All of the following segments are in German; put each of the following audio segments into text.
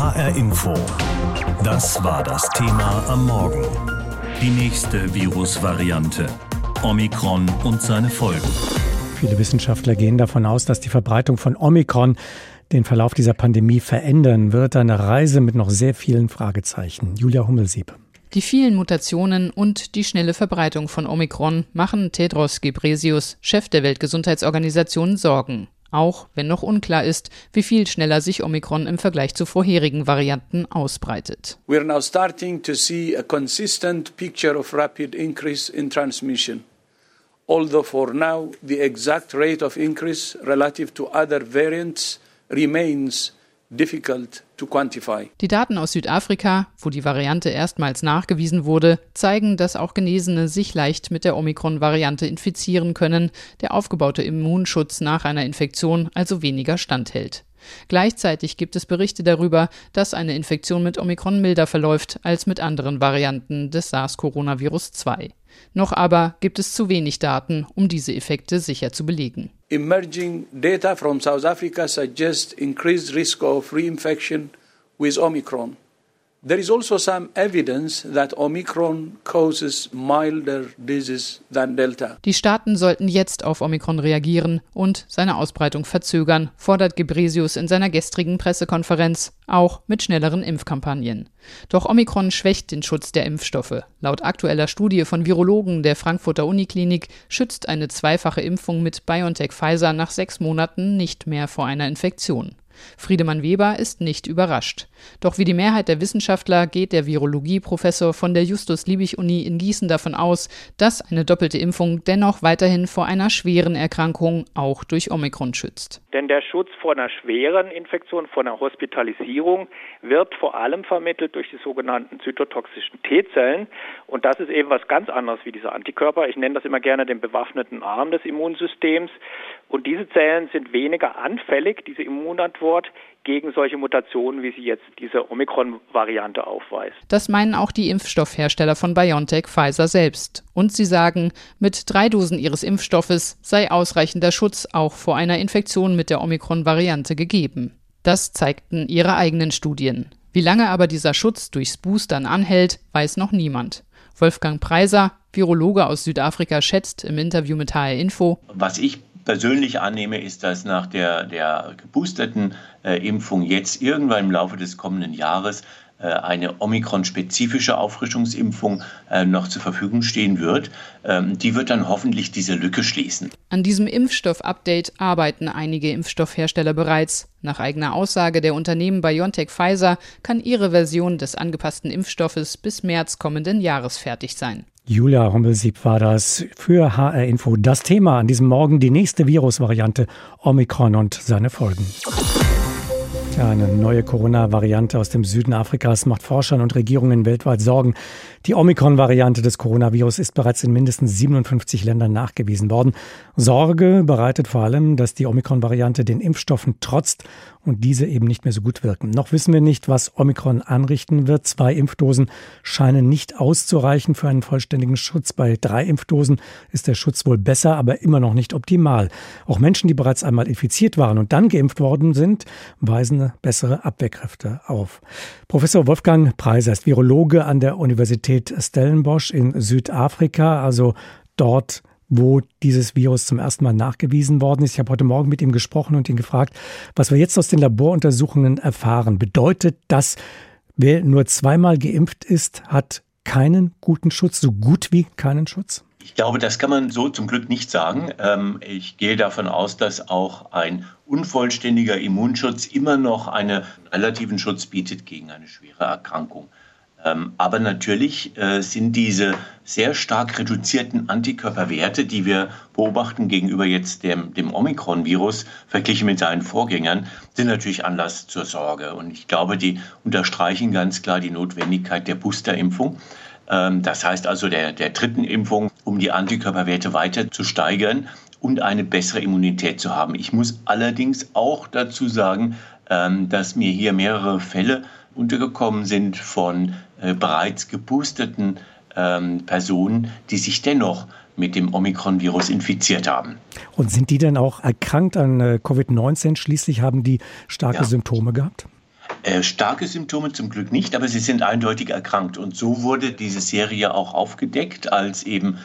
HR Info. Das war das Thema am Morgen. Die nächste Virusvariante. Omikron und seine Folgen. Viele Wissenschaftler gehen davon aus, dass die Verbreitung von Omikron den Verlauf dieser Pandemie verändern wird. Eine Reise mit noch sehr vielen Fragezeichen. Julia Hummelsieb. Die vielen Mutationen und die schnelle Verbreitung von Omikron machen Tedros Gebresius, Chef der Weltgesundheitsorganisation, Sorgen. Auch wenn noch unklar ist, wie viel schneller sich Omikron im Vergleich zu vorherigen Varianten ausbreitet. We are now starting to see a consistent picture of rapid increase in transmission. Although for now the exact rate of increase relative to other variants remains difficult. Die Daten aus Südafrika, wo die Variante erstmals nachgewiesen wurde, zeigen, dass auch Genesene sich leicht mit der Omikron-Variante infizieren können, der aufgebaute Immunschutz nach einer Infektion also weniger standhält. Gleichzeitig gibt es Berichte darüber, dass eine Infektion mit Omikron milder verläuft als mit anderen Varianten des SARS-Coronavirus 2. Noch aber gibt es zu wenig Daten, um diese Effekte sicher zu belegen. Emerging data from South Africa suggest increased risk of reinfection with Omicron. There is also some evidence that Omicron causes milder disease than Delta. Die Staaten sollten jetzt auf Omikron reagieren und seine Ausbreitung verzögern, fordert Gebresius in seiner gestrigen Pressekonferenz, auch mit schnelleren Impfkampagnen. Doch Omikron schwächt den Schutz der Impfstoffe. Laut aktueller Studie von Virologen der Frankfurter Uniklinik schützt eine zweifache Impfung mit BioNTech Pfizer nach sechs Monaten nicht mehr vor einer Infektion. Friedemann Weber ist nicht überrascht. Doch wie die Mehrheit der Wissenschaftler geht der Virologieprofessor von der Justus-Liebig-Uni in Gießen davon aus, dass eine doppelte Impfung dennoch weiterhin vor einer schweren Erkrankung auch durch Omikron schützt. Denn der Schutz vor einer schweren Infektion, vor einer Hospitalisierung wird vor allem vermittelt durch die sogenannten zytotoxischen T-Zellen. Und das ist eben was ganz anderes wie diese Antikörper. Ich nenne das immer gerne den bewaffneten Arm des Immunsystems. Und diese Zellen sind weniger anfällig, diese Immunantwort, gegen solche Mutationen, wie sie jetzt diese Omikron-Variante aufweist. Das meinen auch die Impfstoffhersteller von BioNTech Pfizer selbst. Und sie sagen, mit drei Dosen ihres Impfstoffes sei ausreichender Schutz auch vor einer Infektion mit der Omikron-Variante gegeben. Das zeigten ihre eigenen Studien. Wie lange aber dieser Schutz durchs Boostern anhält, weiß noch niemand. Wolfgang Preiser, Virologe aus Südafrika, schätzt im Interview mit HR Info. Was ich persönlich annehme, ist, dass nach der, der geboosterten äh, Impfung jetzt irgendwann im Laufe des kommenden Jahres eine Omikron-spezifische Auffrischungsimpfung äh, noch zur Verfügung stehen wird. Ähm, die wird dann hoffentlich diese Lücke schließen. An diesem Impfstoff-Update arbeiten einige Impfstoffhersteller bereits. Nach eigener Aussage der Unternehmen BioNTech Pfizer kann ihre Version des angepassten Impfstoffes bis März kommenden Jahres fertig sein. Julia Hommelsieb war das für HR Info. Das Thema an diesem Morgen die nächste Virusvariante Omikron und seine Folgen. Ja, eine neue Corona-Variante aus dem Süden Afrikas macht Forschern und Regierungen weltweit Sorgen. Die Omikron-Variante des Coronavirus ist bereits in mindestens 57 Ländern nachgewiesen worden. Sorge bereitet vor allem, dass die Omikron-Variante den Impfstoffen trotzt und diese eben nicht mehr so gut wirken. Noch wissen wir nicht, was Omikron anrichten wird. Zwei Impfdosen scheinen nicht auszureichen für einen vollständigen Schutz. Bei drei Impfdosen ist der Schutz wohl besser, aber immer noch nicht optimal. Auch Menschen, die bereits einmal infiziert waren und dann geimpft worden sind, weisen bessere Abwehrkräfte auf. Professor Wolfgang Preiser ist Virologe an der Universität Stellenbosch in Südafrika, also dort wo dieses Virus zum ersten Mal nachgewiesen worden ist. Ich habe heute Morgen mit ihm gesprochen und ihn gefragt, was wir jetzt aus den Laboruntersuchungen erfahren. Bedeutet das, wer nur zweimal geimpft ist, hat keinen guten Schutz, so gut wie keinen Schutz? Ich glaube, das kann man so zum Glück nicht sagen. Ähm, ich gehe davon aus, dass auch ein unvollständiger Immunschutz immer noch einen relativen Schutz bietet gegen eine schwere Erkrankung. Ähm, aber natürlich äh, sind diese sehr stark reduzierten Antikörperwerte, die wir beobachten gegenüber jetzt dem, dem Omikron-Virus, verglichen mit seinen Vorgängern, sind natürlich Anlass zur Sorge. Und ich glaube, die unterstreichen ganz klar die Notwendigkeit der Boosterimpfung. Ähm, das heißt also der, der dritten Impfung, um die Antikörperwerte weiter zu steigern und eine bessere Immunität zu haben. Ich muss allerdings auch dazu sagen, ähm, dass mir hier mehrere Fälle untergekommen sind von äh, bereits geboosteten ähm, Personen, die sich dennoch mit dem Omikron-Virus infiziert haben. Und sind die denn auch erkrankt an äh, Covid-19? Schließlich haben die starke ja. Symptome gehabt? Äh, starke Symptome zum Glück nicht, aber sie sind eindeutig erkrankt. Und so wurde diese Serie auch aufgedeckt, als eben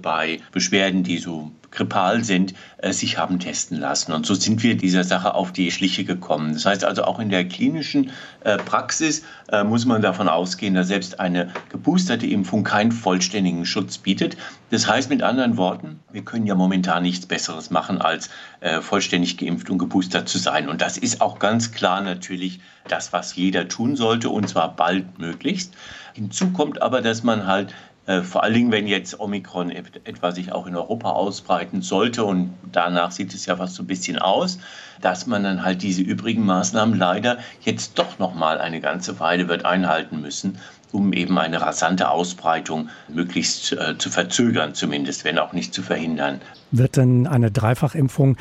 bei Beschwerden, die so grippal sind, äh, sich haben testen lassen. Und so sind wir dieser Sache auf die Schliche gekommen. Das heißt also auch in der klinischen äh, Praxis äh, muss man davon ausgehen, dass selbst eine geboosterte Impfung keinen vollständigen Schutz bietet. Das heißt mit anderen Worten, wir können ja momentan nichts Besseres machen, als vollständig geimpft und geboostert zu sein. Und das ist auch ganz klar natürlich das, was jeder tun sollte, und zwar bald möglichst. Hinzu kommt aber, dass man halt äh, vor allen Dingen, wenn jetzt Omikron etwa sich auch in Europa ausbreiten sollte und danach sieht es ja fast so ein bisschen aus, dass man dann halt diese übrigen Maßnahmen leider jetzt doch noch mal eine ganze Weile wird einhalten müssen, um eben eine rasante Ausbreitung möglichst äh, zu verzögern, zumindest, wenn auch nicht zu verhindern. Wird denn eine Dreifachimpfung,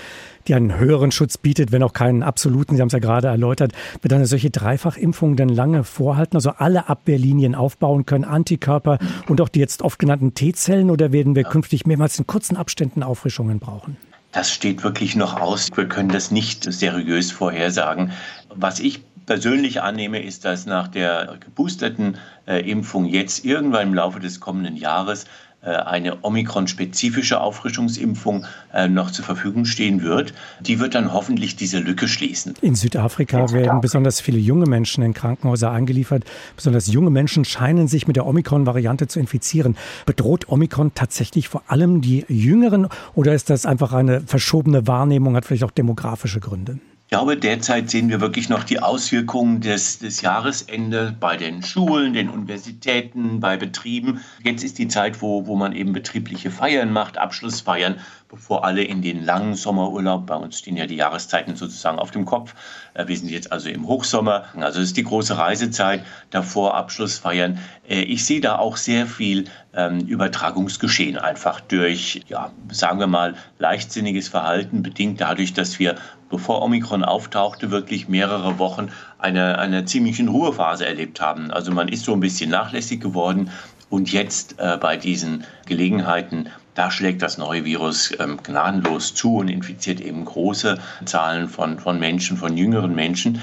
die einen höheren Schutz bietet, wenn auch keinen absoluten, Sie haben es ja gerade erläutert, wird eine solche Dreifachimpfung denn lange vorhalten, also alle Abwehrlinien aufbauen können, Antikörper und auch die jetzt oft genannten T-Zellen, oder werden wir künftig mehrmals in kurzen Abständen Auffrischungen brauchen? Das steht wirklich noch aus. Wir können das nicht seriös vorhersagen. Was ich persönlich annehme, ist, dass nach der geboosterten äh, Impfung jetzt irgendwann im Laufe des kommenden Jahres äh, eine Omikron-spezifische Auffrischungsimpfung äh, noch zur Verfügung stehen wird. Die wird dann hoffentlich diese Lücke schließen. In Südafrika werden besonders viele junge Menschen in Krankenhäuser eingeliefert. Besonders junge Menschen scheinen sich mit der Omikron-Variante zu infizieren. Bedroht Omikron tatsächlich vor allem die Jüngeren oder ist das einfach eine verschobene Wahrnehmung, hat vielleicht auch demografische Gründe? Ich glaube, derzeit sehen wir wirklich noch die Auswirkungen des, des Jahresendes bei den Schulen, den Universitäten, bei Betrieben. Jetzt ist die Zeit, wo, wo man eben betriebliche Feiern macht, Abschlussfeiern, bevor alle in den langen Sommerurlaub, bei uns stehen ja die Jahreszeiten sozusagen auf dem Kopf, äh, wir sind jetzt also im Hochsommer, also es ist die große Reisezeit, davor Abschlussfeiern. Äh, ich sehe da auch sehr viel ähm, Übertragungsgeschehen einfach durch, ja, sagen wir mal, leichtsinniges Verhalten, bedingt dadurch, dass wir bevor Omikron auftauchte, wirklich mehrere Wochen eine, eine ziemlichen Ruhephase erlebt haben. Also man ist so ein bisschen nachlässig geworden und jetzt äh, bei diesen Gelegenheiten da schlägt das neue Virus ähm, gnadenlos zu und infiziert eben große Zahlen von, von Menschen, von jüngeren Menschen.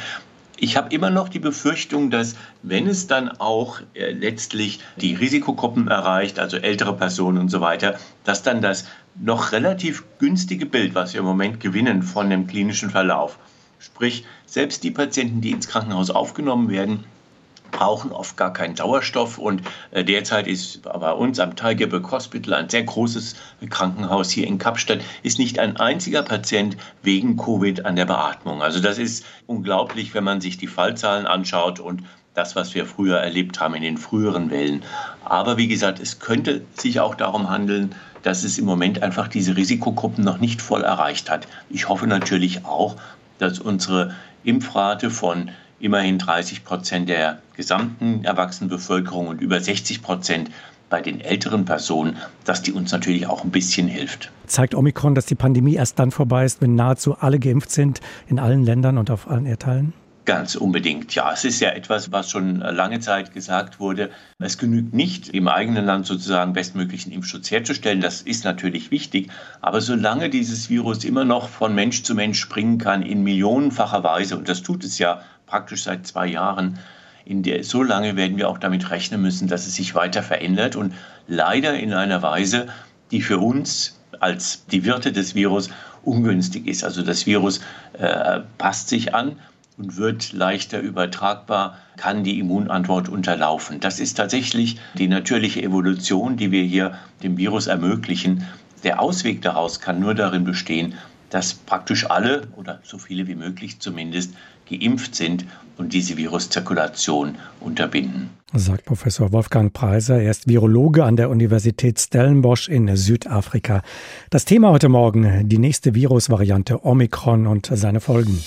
Ich habe immer noch die Befürchtung, dass wenn es dann auch äh, letztlich die Risikogruppen erreicht, also ältere Personen und so weiter, dass dann das noch relativ günstige Bild, was wir im Moment gewinnen von dem klinischen Verlauf, sprich selbst die Patienten, die ins Krankenhaus aufgenommen werden, brauchen oft gar keinen Sauerstoff. Und äh, derzeit ist bei uns am Tigerberg Hospital, ein sehr großes Krankenhaus hier in Kapstadt, ist nicht ein einziger Patient wegen Covid an der Beatmung. Also das ist unglaublich, wenn man sich die Fallzahlen anschaut und das, was wir früher erlebt haben in den früheren Wellen. Aber wie gesagt, es könnte sich auch darum handeln, dass es im Moment einfach diese Risikogruppen noch nicht voll erreicht hat. Ich hoffe natürlich auch, dass unsere Impfrate von immerhin 30 Prozent der gesamten Erwachsenenbevölkerung und über 60 Prozent bei den älteren Personen, dass die uns natürlich auch ein bisschen hilft. Zeigt Omikron, dass die Pandemie erst dann vorbei ist, wenn nahezu alle geimpft sind in allen Ländern und auf allen Erdteilen? Ganz unbedingt. Ja, es ist ja etwas, was schon lange Zeit gesagt wurde. Es genügt nicht, im eigenen Land sozusagen bestmöglichen Impfschutz herzustellen. Das ist natürlich wichtig. Aber solange dieses Virus immer noch von Mensch zu Mensch springen kann in millionenfacher Weise, und das tut es ja praktisch seit zwei Jahren, in der, so lange werden wir auch damit rechnen müssen, dass es sich weiter verändert und leider in einer Weise, die für uns als die Wirte des Virus ungünstig ist. Also das Virus äh, passt sich an und wird leichter übertragbar, kann die Immunantwort unterlaufen. Das ist tatsächlich die natürliche Evolution, die wir hier dem Virus ermöglichen. Der Ausweg daraus kann nur darin bestehen, dass praktisch alle oder so viele wie möglich zumindest geimpft sind und diese Viruszirkulation unterbinden. Sagt Professor Wolfgang Preiser. Er ist Virologe an der Universität Stellenbosch in Südafrika. Das Thema heute Morgen, die nächste Virusvariante Omikron und seine Folgen.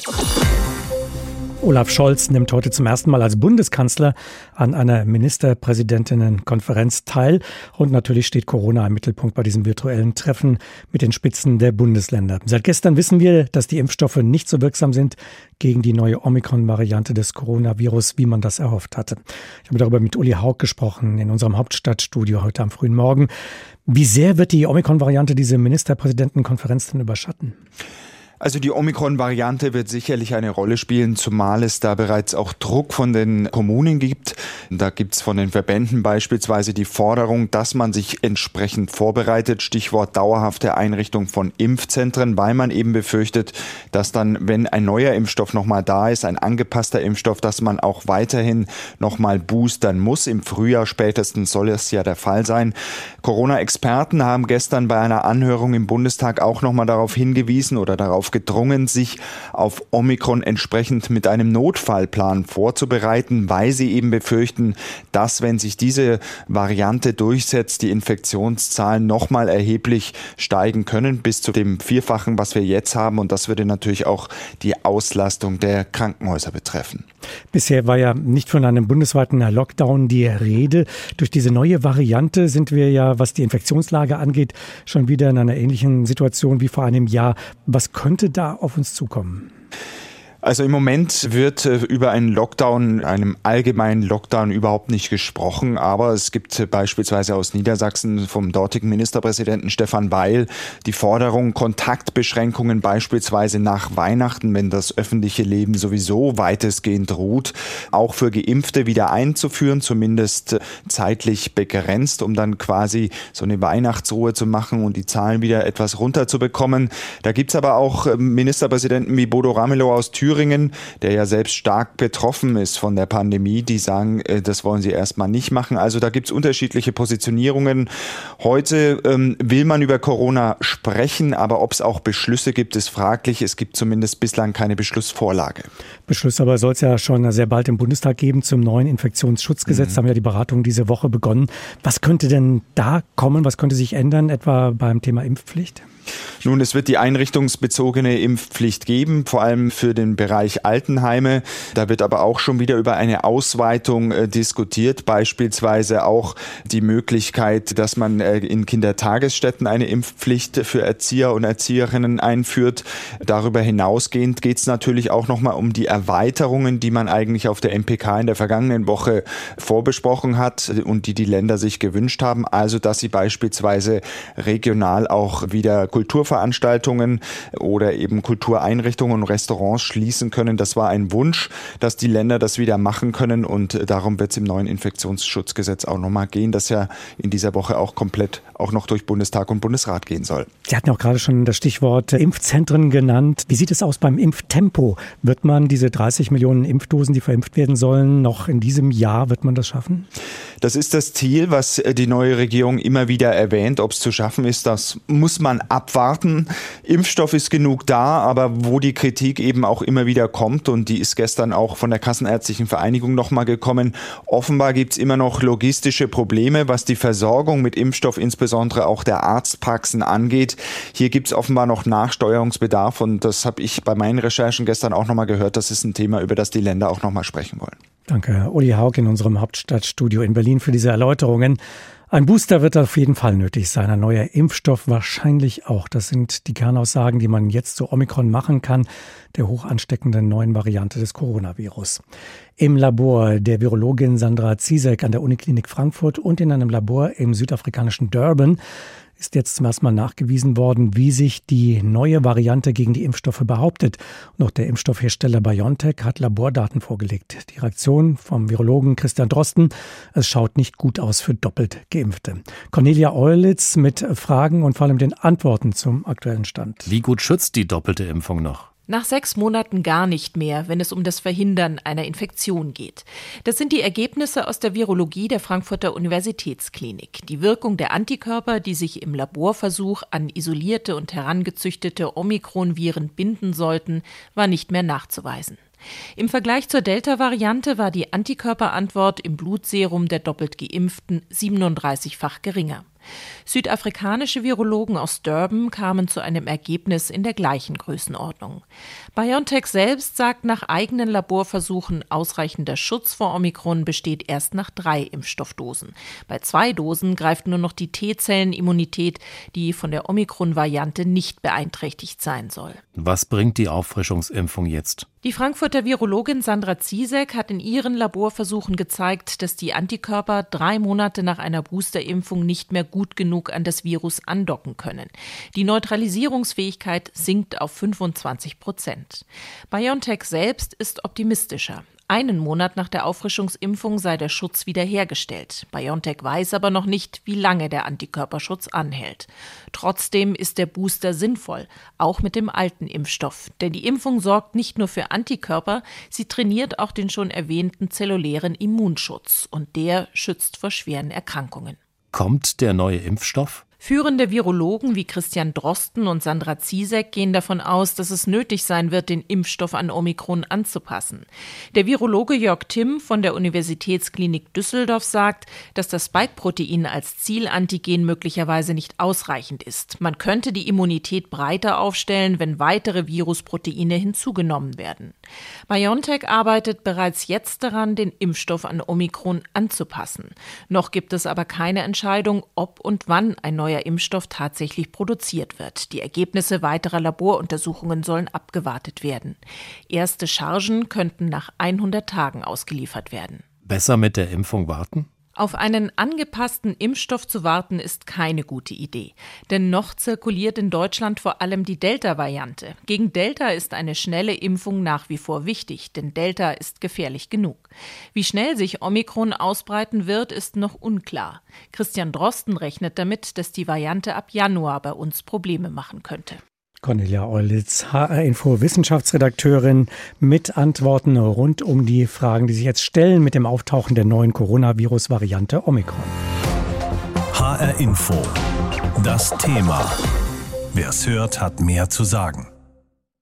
Olaf Scholz nimmt heute zum ersten Mal als Bundeskanzler an einer Ministerpräsidentinnenkonferenz teil. Und natürlich steht Corona im Mittelpunkt bei diesem virtuellen Treffen mit den Spitzen der Bundesländer. Seit gestern wissen wir, dass die Impfstoffe nicht so wirksam sind gegen die neue Omikron-Variante des Coronavirus, wie man das erhofft hatte. Ich habe darüber mit Uli Haug gesprochen in unserem Hauptstadtstudio heute am frühen Morgen. Wie sehr wird die Omikron-Variante diese Ministerpräsidentenkonferenz denn überschatten? Also die Omikron-Variante wird sicherlich eine Rolle spielen, zumal es da bereits auch Druck von den Kommunen gibt. Da gibt es von den Verbänden beispielsweise die Forderung, dass man sich entsprechend vorbereitet. Stichwort dauerhafte Einrichtung von Impfzentren, weil man eben befürchtet, dass dann, wenn ein neuer Impfstoff nochmal da ist, ein angepasster Impfstoff, dass man auch weiterhin nochmal boostern muss. Im Frühjahr spätestens soll es ja der Fall sein. Corona-Experten haben gestern bei einer Anhörung im Bundestag auch nochmal darauf hingewiesen oder darauf gedrungen, sich auf Omikron entsprechend mit einem Notfallplan vorzubereiten, weil sie eben befürchten, dass wenn sich diese Variante durchsetzt, die Infektionszahlen nochmal erheblich steigen können, bis zu dem Vierfachen, was wir jetzt haben. Und das würde natürlich auch die Auslastung der Krankenhäuser betreffen. Bisher war ja nicht von einem bundesweiten Lockdown die Rede. Durch diese neue Variante sind wir ja, was die Infektionslage angeht, schon wieder in einer ähnlichen Situation wie vor einem Jahr. Was könnte da auf uns zukommen? Also im Moment wird äh, über einen Lockdown, einem allgemeinen Lockdown überhaupt nicht gesprochen, aber es gibt äh, beispielsweise aus Niedersachsen vom dortigen Ministerpräsidenten Stefan Weil die Forderung, Kontaktbeschränkungen beispielsweise nach Weihnachten, wenn das öffentliche Leben sowieso weitestgehend ruht, auch für Geimpfte wieder einzuführen, zumindest äh, zeitlich begrenzt, um dann quasi so eine Weihnachtsruhe zu machen und die Zahlen wieder etwas runterzubekommen. Da gibt's aber auch Ministerpräsidenten wie Bodo Ramelow aus Thüringen, Thüringen, der ja selbst stark betroffen ist von der Pandemie, die sagen, äh, das wollen sie erstmal nicht machen. Also da gibt es unterschiedliche Positionierungen. Heute ähm, will man über Corona sprechen, aber ob es auch Beschlüsse gibt, ist fraglich. Es gibt zumindest bislang keine Beschlussvorlage. Beschluss aber soll es ja schon sehr bald im Bundestag geben zum neuen Infektionsschutzgesetz. Mhm. Da haben ja die Beratungen diese Woche begonnen. Was könnte denn da kommen? Was könnte sich ändern, etwa beim Thema Impfpflicht? Nun, es wird die einrichtungsbezogene Impfpflicht geben, vor allem für den Bereich Altenheime. Da wird aber auch schon wieder über eine Ausweitung äh, diskutiert, beispielsweise auch die Möglichkeit, dass man äh, in Kindertagesstätten eine Impfpflicht für Erzieher und Erzieherinnen einführt. Darüber hinausgehend geht es natürlich auch nochmal um die Erweiterungen, die man eigentlich auf der MPK in der vergangenen Woche vorbesprochen hat und die die Länder sich gewünscht haben. Also, dass sie beispielsweise regional auch wieder Kulturveranstaltungen oder eben Kultureinrichtungen und Restaurants schließen können. Das war ein Wunsch, dass die Länder das wieder machen können und darum wird es im neuen Infektionsschutzgesetz auch nochmal gehen, das ja in dieser Woche auch komplett auch noch durch Bundestag und Bundesrat gehen soll. Sie hatten auch gerade schon das Stichwort Impfzentren genannt. Wie sieht es aus beim Impftempo? Wird man diese 30 Millionen Impfdosen, die verimpft werden sollen, noch in diesem Jahr, wird man das schaffen? Das ist das Ziel, was die neue Regierung immer wieder erwähnt. Ob es zu schaffen ist, das muss man ab abwarten. Impfstoff ist genug da, aber wo die Kritik eben auch immer wieder kommt und die ist gestern auch von der Kassenärztlichen Vereinigung nochmal gekommen, offenbar gibt es immer noch logistische Probleme, was die Versorgung mit Impfstoff, insbesondere auch der Arztpraxen angeht. Hier gibt es offenbar noch Nachsteuerungsbedarf und das habe ich bei meinen Recherchen gestern auch nochmal gehört. Das ist ein Thema, über das die Länder auch nochmal sprechen wollen. Danke, Uli Haug in unserem Hauptstadtstudio in Berlin für diese Erläuterungen. Ein Booster wird auf jeden Fall nötig sein, ein neuer Impfstoff wahrscheinlich auch. Das sind die Kernaussagen, die man jetzt zu Omikron machen kann, der hoch ansteckenden neuen Variante des Coronavirus. Im Labor der Virologin Sandra Ziesek an der Uniklinik Frankfurt und in einem Labor im südafrikanischen Durban ist jetzt zum ersten Mal nachgewiesen worden, wie sich die neue Variante gegen die Impfstoffe behauptet. Und auch der Impfstoffhersteller BioNTech hat Labordaten vorgelegt. Die Reaktion vom Virologen Christian Drosten, es schaut nicht gut aus für doppelt Geimpfte. Cornelia Eulitz mit Fragen und vor allem den Antworten zum aktuellen Stand. Wie gut schützt die doppelte Impfung noch? Nach sechs Monaten gar nicht mehr, wenn es um das Verhindern einer Infektion geht. Das sind die Ergebnisse aus der Virologie der Frankfurter Universitätsklinik. Die Wirkung der Antikörper, die sich im Laborversuch an isolierte und herangezüchtete Omikron-Viren binden sollten, war nicht mehr nachzuweisen. Im Vergleich zur Delta-Variante war die Antikörperantwort im Blutserum der doppelt Geimpften 37-fach geringer. Südafrikanische Virologen aus Durban kamen zu einem Ergebnis in der gleichen Größenordnung. BioNTech selbst sagt nach eigenen Laborversuchen, ausreichender Schutz vor Omikron besteht erst nach drei Impfstoffdosen. Bei zwei Dosen greift nur noch die T-Zellenimmunität, die von der Omikron-Variante nicht beeinträchtigt sein soll. Was bringt die Auffrischungsimpfung jetzt? Die Frankfurter Virologin Sandra Ziesek hat in ihren Laborversuchen gezeigt, dass die Antikörper drei Monate nach einer Boosterimpfung nicht mehr gut genug an das Virus andocken können. Die Neutralisierungsfähigkeit sinkt auf 25 Prozent. BioNTech selbst ist optimistischer. Einen Monat nach der Auffrischungsimpfung sei der Schutz wiederhergestellt. BioNTech weiß aber noch nicht, wie lange der Antikörperschutz anhält. Trotzdem ist der Booster sinnvoll, auch mit dem alten Impfstoff. Denn die Impfung sorgt nicht nur für Antikörper, sie trainiert auch den schon erwähnten zellulären Immunschutz. Und der schützt vor schweren Erkrankungen. Kommt der neue Impfstoff? Führende Virologen wie Christian Drosten und Sandra Ziesek gehen davon aus, dass es nötig sein wird, den Impfstoff an Omikron anzupassen. Der Virologe Jörg Timm von der Universitätsklinik Düsseldorf sagt, dass das Spike-Protein als Zielantigen möglicherweise nicht ausreichend ist. Man könnte die Immunität breiter aufstellen, wenn weitere Virusproteine hinzugenommen werden. BioNTech arbeitet bereits jetzt daran, den Impfstoff an Omikron anzupassen. Noch gibt es aber keine Entscheidung, ob und wann ein neuer neuer Impfstoff tatsächlich produziert wird. Die Ergebnisse weiterer Laboruntersuchungen sollen abgewartet werden. Erste Chargen könnten nach 100 Tagen ausgeliefert werden. Besser mit der Impfung warten? Auf einen angepassten Impfstoff zu warten ist keine gute Idee. Denn noch zirkuliert in Deutschland vor allem die Delta-Variante. Gegen Delta ist eine schnelle Impfung nach wie vor wichtig, denn Delta ist gefährlich genug. Wie schnell sich Omikron ausbreiten wird, ist noch unklar. Christian Drosten rechnet damit, dass die Variante ab Januar bei uns Probleme machen könnte. Cornelia Eulitz, HR-Info Wissenschaftsredakteurin mit Antworten rund um die Fragen, die sich jetzt stellen mit dem Auftauchen der neuen Coronavirus-Variante Omikron. HR-Info. Das Thema. Wer es hört, hat mehr zu sagen.